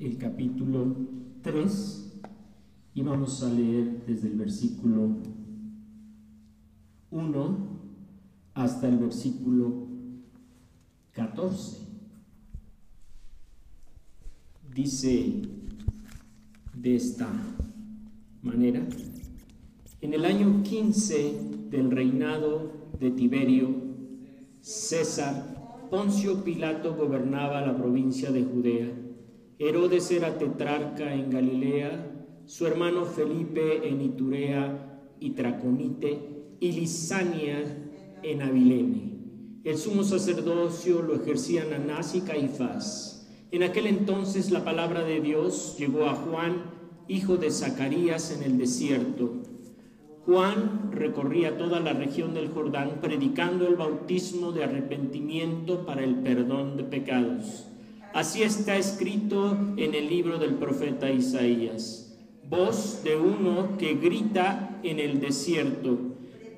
el capítulo 3 y vamos a leer desde el versículo 1 hasta el versículo 14. Dice de esta manera, en el año 15 del reinado de Tiberio, César, Poncio Pilato gobernaba la provincia de Judea, Herodes era tetrarca en Galilea, su hermano Felipe en Iturea y Traconite, y Lisania en Abilene. El sumo sacerdocio lo ejercían Anás y Caifás. En aquel entonces la palabra de Dios llegó a Juan, hijo de Zacarías, en el desierto. Juan recorría toda la región del Jordán predicando el bautismo de arrepentimiento para el perdón de pecados. Así está escrito en el libro del profeta Isaías. Voz de uno que grita en el desierto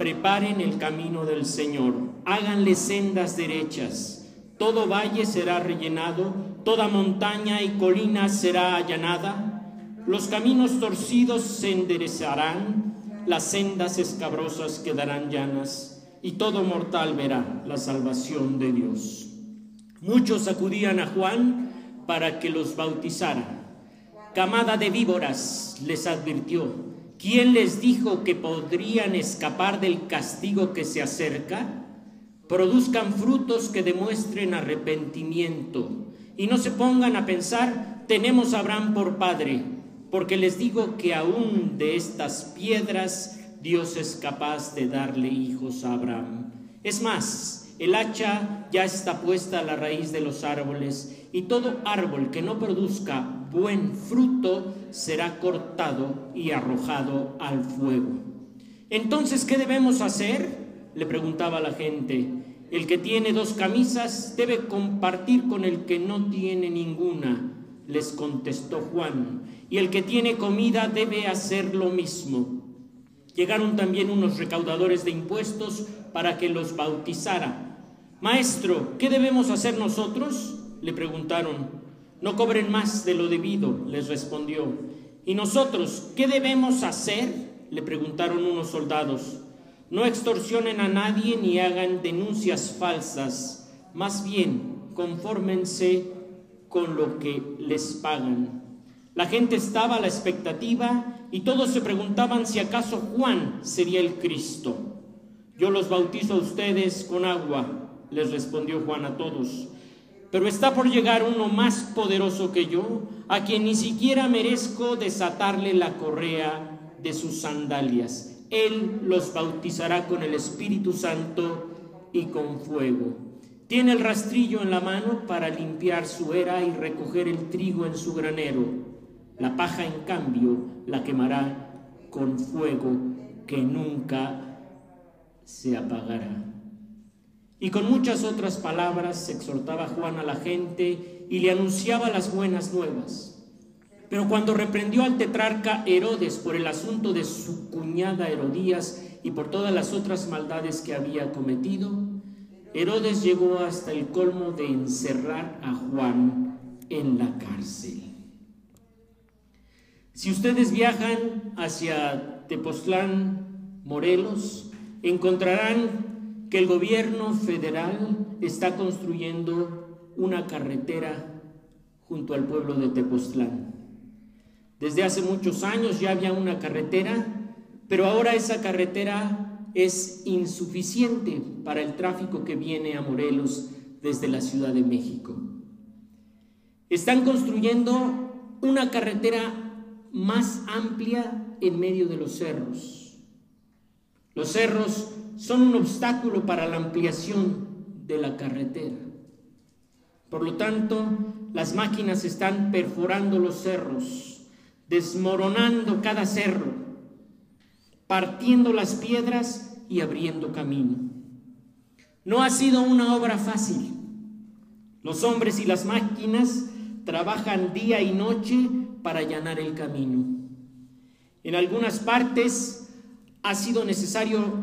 preparen el camino del Señor, háganle sendas derechas. Todo valle será rellenado, toda montaña y colina será allanada. Los caminos torcidos se enderezarán, las sendas escabrosas quedarán llanas, y todo mortal verá la salvación de Dios. Muchos acudían a Juan para que los bautizara. Camada de víboras les advirtió ¿Quién les dijo que podrían escapar del castigo que se acerca? Produzcan frutos que demuestren arrepentimiento y no se pongan a pensar, tenemos a Abraham por padre, porque les digo que aún de estas piedras Dios es capaz de darle hijos a Abraham. Es más, el hacha ya está puesta a la raíz de los árboles y todo árbol que no produzca buen fruto será cortado y arrojado al fuego. Entonces, ¿qué debemos hacer? Le preguntaba la gente. El que tiene dos camisas debe compartir con el que no tiene ninguna, les contestó Juan. Y el que tiene comida debe hacer lo mismo. Llegaron también unos recaudadores de impuestos para que los bautizara. Maestro, ¿qué debemos hacer nosotros? le preguntaron. No cobren más de lo debido, les respondió. ¿Y nosotros qué debemos hacer? le preguntaron unos soldados. No extorsionen a nadie ni hagan denuncias falsas, más bien confórmense con lo que les pagan. La gente estaba a la expectativa y todos se preguntaban si acaso Juan sería el Cristo. Yo los bautizo a ustedes con agua, les respondió Juan a todos pero está por llegar uno más poderoso que yo, a quien ni siquiera merezco desatarle la correa de sus sandalias. Él los bautizará con el Espíritu Santo y con fuego. Tiene el rastrillo en la mano para limpiar su era y recoger el trigo en su granero. La paja, en cambio, la quemará con fuego que nunca se apagará. Y con muchas otras palabras exhortaba Juan a la gente y le anunciaba las buenas nuevas. Pero cuando reprendió al tetrarca Herodes por el asunto de su cuñada Herodías y por todas las otras maldades que había cometido, Herodes llegó hasta el colmo de encerrar a Juan en la cárcel. Si ustedes viajan hacia Tepoztlán, Morelos, encontrarán que el gobierno federal está construyendo una carretera junto al pueblo de Tepoztlán. Desde hace muchos años ya había una carretera, pero ahora esa carretera es insuficiente para el tráfico que viene a Morelos desde la Ciudad de México. Están construyendo una carretera más amplia en medio de los cerros. Los cerros son un obstáculo para la ampliación de la carretera. Por lo tanto, las máquinas están perforando los cerros, desmoronando cada cerro, partiendo las piedras y abriendo camino. No ha sido una obra fácil. Los hombres y las máquinas trabajan día y noche para allanar el camino. En algunas partes ha sido necesario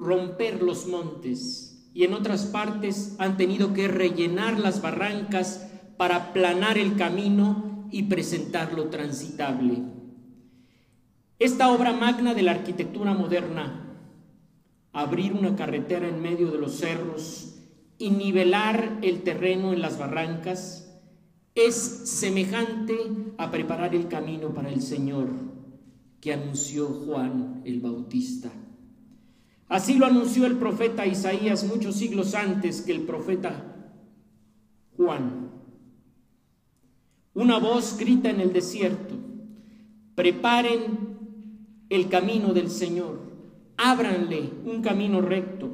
romper los montes y en otras partes han tenido que rellenar las barrancas para aplanar el camino y presentarlo transitable. Esta obra magna de la arquitectura moderna, abrir una carretera en medio de los cerros y nivelar el terreno en las barrancas, es semejante a preparar el camino para el Señor que anunció Juan el Bautista. Así lo anunció el profeta Isaías muchos siglos antes que el profeta Juan. Una voz grita en el desierto, preparen el camino del Señor, ábranle un camino recto,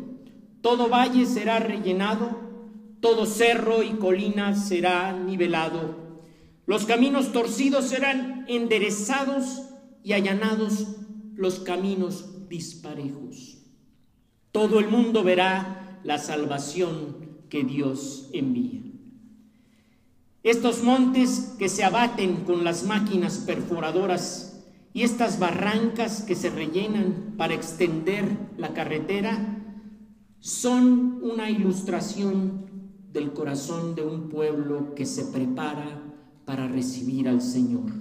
todo valle será rellenado todo cerro y colina será nivelado. Los caminos torcidos serán enderezados y allanados los caminos disparejos. Todo el mundo verá la salvación que Dios envía. Estos montes que se abaten con las máquinas perforadoras y estas barrancas que se rellenan para extender la carretera son una ilustración del corazón de un pueblo que se prepara para recibir al Señor.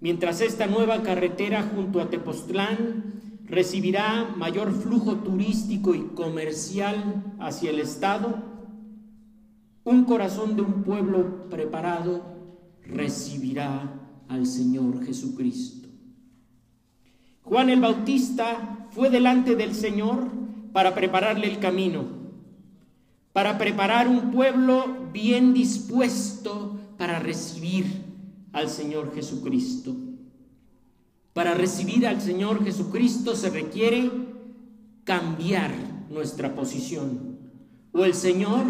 Mientras esta nueva carretera junto a Tepoztlán recibirá mayor flujo turístico y comercial hacia el Estado, un corazón de un pueblo preparado recibirá al Señor Jesucristo. Juan el Bautista fue delante del Señor para prepararle el camino para preparar un pueblo bien dispuesto para recibir al Señor Jesucristo. Para recibir al Señor Jesucristo se requiere cambiar nuestra posición. O el Señor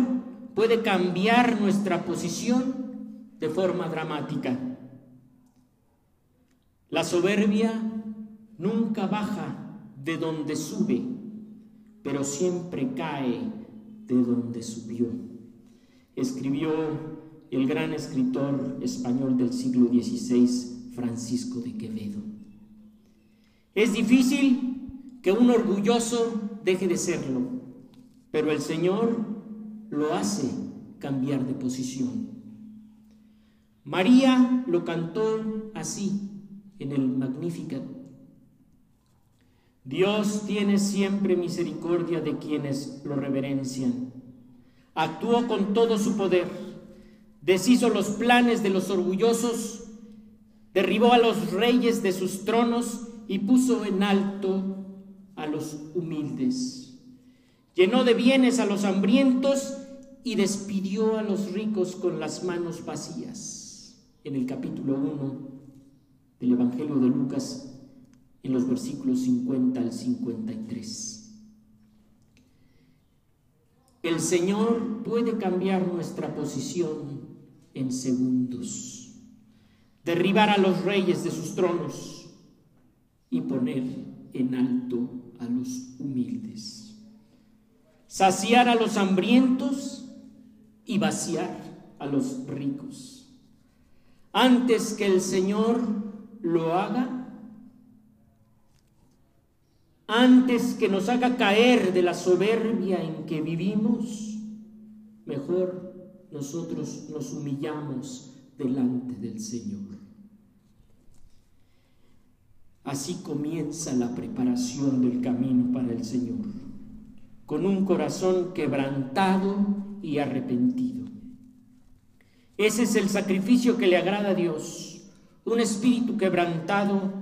puede cambiar nuestra posición de forma dramática. La soberbia nunca baja de donde sube, pero siempre cae de donde subió. Escribió el gran escritor español del siglo XVI, Francisco de Quevedo. Es difícil que un orgulloso deje de serlo, pero el Señor lo hace cambiar de posición. María lo cantó así en el Magnificat Dios tiene siempre misericordia de quienes lo reverencian. Actuó con todo su poder, deshizo los planes de los orgullosos, derribó a los reyes de sus tronos y puso en alto a los humildes. Llenó de bienes a los hambrientos y despidió a los ricos con las manos vacías. En el capítulo 1 del Evangelio de Lucas en los versículos 50 al 53. El Señor puede cambiar nuestra posición en segundos, derribar a los reyes de sus tronos y poner en alto a los humildes, saciar a los hambrientos y vaciar a los ricos. Antes que el Señor lo haga, antes que nos haga caer de la soberbia en que vivimos, mejor nosotros nos humillamos delante del Señor. Así comienza la preparación del camino para el Señor, con un corazón quebrantado y arrepentido. Ese es el sacrificio que le agrada a Dios, un espíritu quebrantado.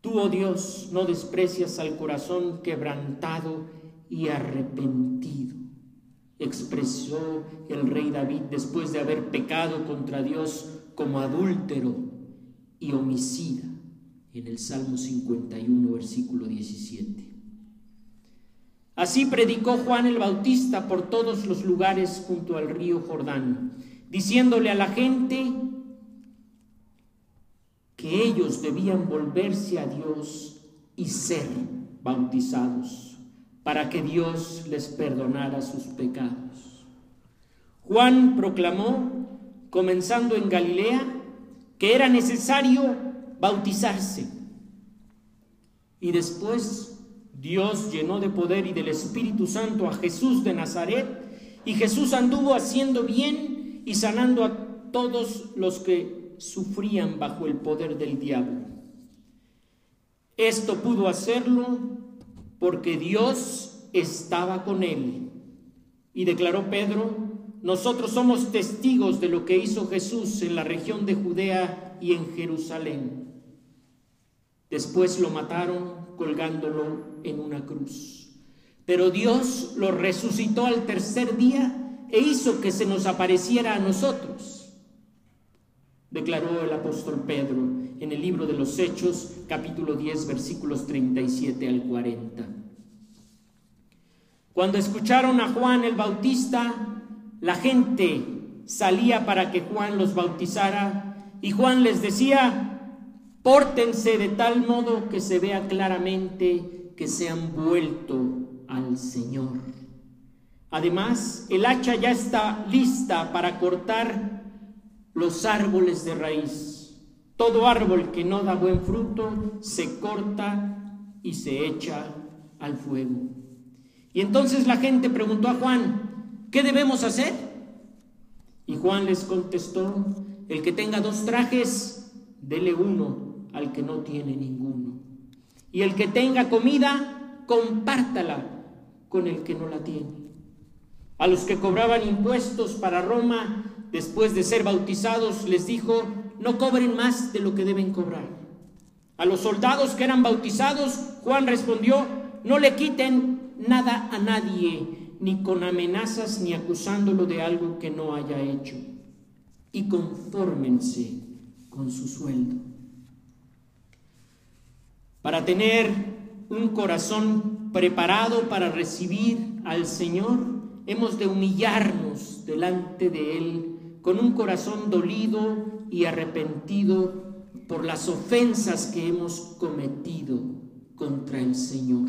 Tú, oh Dios, no desprecias al corazón quebrantado y arrepentido, expresó el rey David después de haber pecado contra Dios como adúltero y homicida en el Salmo 51, versículo 17. Así predicó Juan el Bautista por todos los lugares junto al río Jordán, diciéndole a la gente, que ellos debían volverse a Dios y ser bautizados para que Dios les perdonara sus pecados. Juan proclamó, comenzando en Galilea, que era necesario bautizarse. Y después Dios llenó de poder y del Espíritu Santo a Jesús de Nazaret, y Jesús anduvo haciendo bien y sanando a todos los que sufrían bajo el poder del diablo. Esto pudo hacerlo porque Dios estaba con él. Y declaró Pedro, nosotros somos testigos de lo que hizo Jesús en la región de Judea y en Jerusalén. Después lo mataron colgándolo en una cruz. Pero Dios lo resucitó al tercer día e hizo que se nos apareciera a nosotros. Declaró el apóstol Pedro en el libro de los Hechos, capítulo 10, versículos 37 al 40. Cuando escucharon a Juan el Bautista, la gente salía para que Juan los bautizara y Juan les decía, pórtense de tal modo que se vea claramente que se han vuelto al Señor. Además, el hacha ya está lista para cortar los árboles de raíz. Todo árbol que no da buen fruto se corta y se echa al fuego. Y entonces la gente preguntó a Juan, ¿qué debemos hacer? Y Juan les contestó, el que tenga dos trajes, dele uno al que no tiene ninguno. Y el que tenga comida, compártala con el que no la tiene. A los que cobraban impuestos para Roma, después de ser bautizados, les dijo, no cobren más de lo que deben cobrar. A los soldados que eran bautizados, Juan respondió, no le quiten nada a nadie, ni con amenazas ni acusándolo de algo que no haya hecho. Y confórmense con su sueldo. Para tener un corazón preparado para recibir al Señor, hemos de humillarnos delante de Él con un corazón dolido y arrepentido por las ofensas que hemos cometido contra el Señor.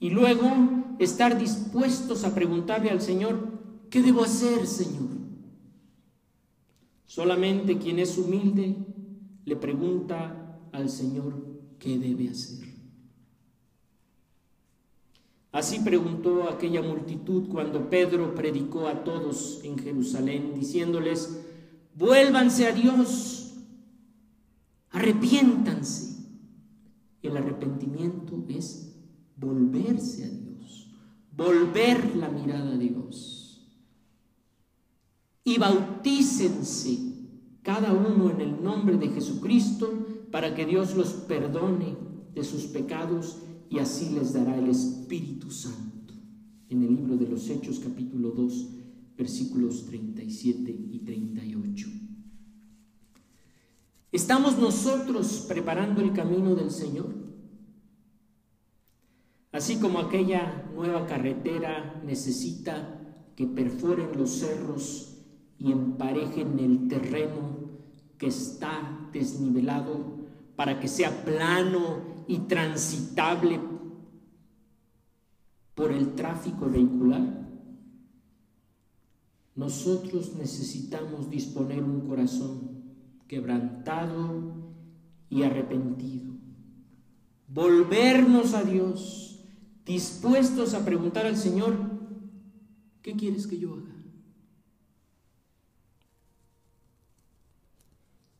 Y luego estar dispuestos a preguntarle al Señor, ¿qué debo hacer, Señor? Solamente quien es humilde le pregunta al Señor, ¿qué debe hacer? Así preguntó aquella multitud cuando Pedro predicó a todos en Jerusalén, diciéndoles, vuélvanse a Dios, arrepiéntanse. El arrepentimiento es volverse a Dios, volver la mirada a Dios. Y bautícense cada uno en el nombre de Jesucristo para que Dios los perdone de sus pecados y así les dará el Espíritu Santo. En el libro de los Hechos capítulo 2 versículos 37 y 38. ¿Estamos nosotros preparando el camino del Señor? Así como aquella nueva carretera necesita que perforen los cerros y emparejen el terreno que está desnivelado para que sea plano y transitable por el tráfico vehicular, nosotros necesitamos disponer un corazón quebrantado y arrepentido. Volvernos a Dios, dispuestos a preguntar al Señor, ¿qué quieres que yo haga?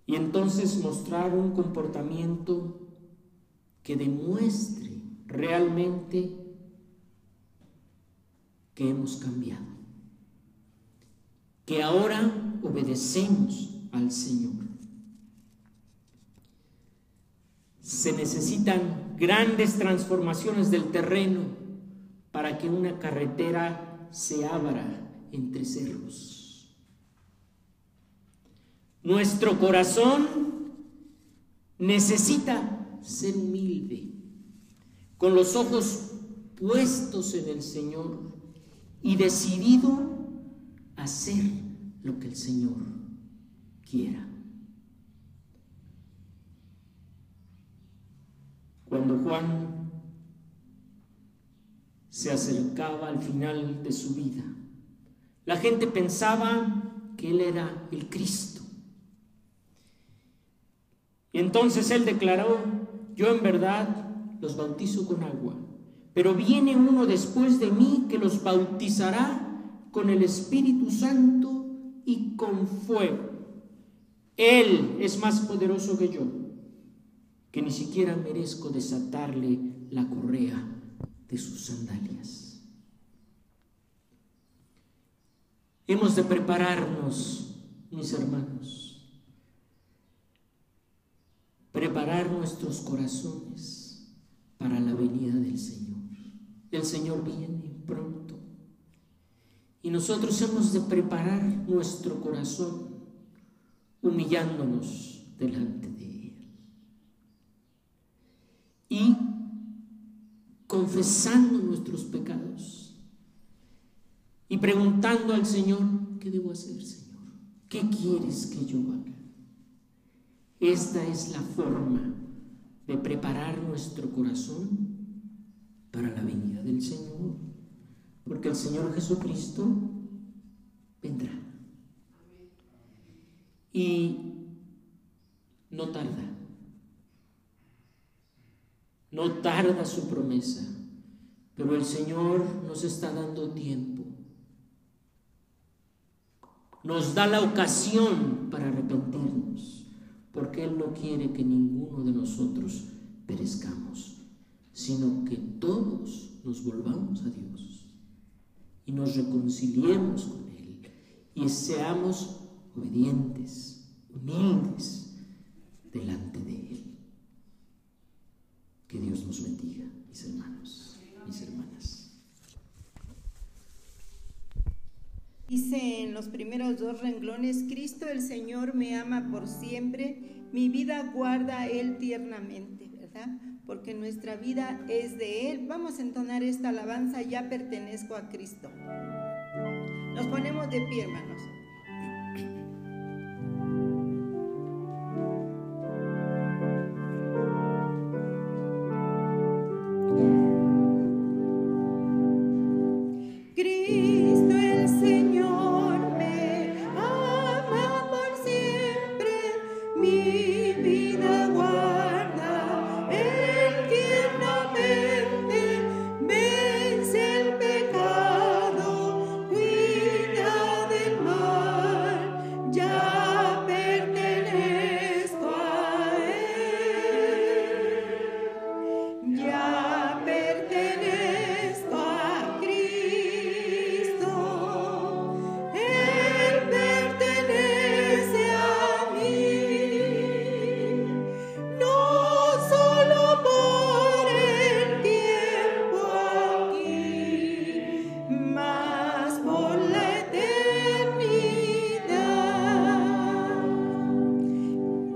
Y entonces mostrar un comportamiento que demuestre realmente que hemos cambiado, que ahora obedecemos al Señor. Se necesitan grandes transformaciones del terreno para que una carretera se abra entre cerros. Nuestro corazón necesita ser humilde, con los ojos puestos en el Señor y decidido a hacer lo que el Señor quiera. Cuando Juan se acercaba al final de su vida, la gente pensaba que él era el Cristo. Y entonces él declaró, yo en verdad los bautizo con agua, pero viene uno después de mí que los bautizará con el Espíritu Santo y con fuego. Él es más poderoso que yo, que ni siquiera merezco desatarle la correa de sus sandalias. Hemos de prepararnos, mis hermanos, preparar nuestros corazones para la venida del Señor. El Señor viene pronto. Y nosotros hemos de preparar nuestro corazón humillándonos delante de Él. Y confesando nuestros pecados y preguntando al Señor, ¿qué debo hacer, Señor? ¿Qué quieres que yo haga? Esta es la forma de preparar nuestro corazón para la venida del Señor, porque el Señor Jesucristo vendrá. Y no tarda. No tarda su promesa, pero el Señor nos está dando tiempo. Nos da la ocasión para arrepentirnos, porque Él no quiere que ninguno de nosotros perezcamos, sino que todos nos volvamos a Dios y nos reconciliemos con Él y seamos obedientes, humildes delante de Él. Que Dios nos bendiga, mis hermanos, mis hermanas. Dice en los primeros dos renglones, Cristo el Señor me ama por siempre, mi vida guarda Él tiernamente, ¿verdad? Porque nuestra vida es de Él. Vamos a entonar esta alabanza, ya pertenezco a Cristo. Nos ponemos de pie, hermanos.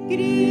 Cristo.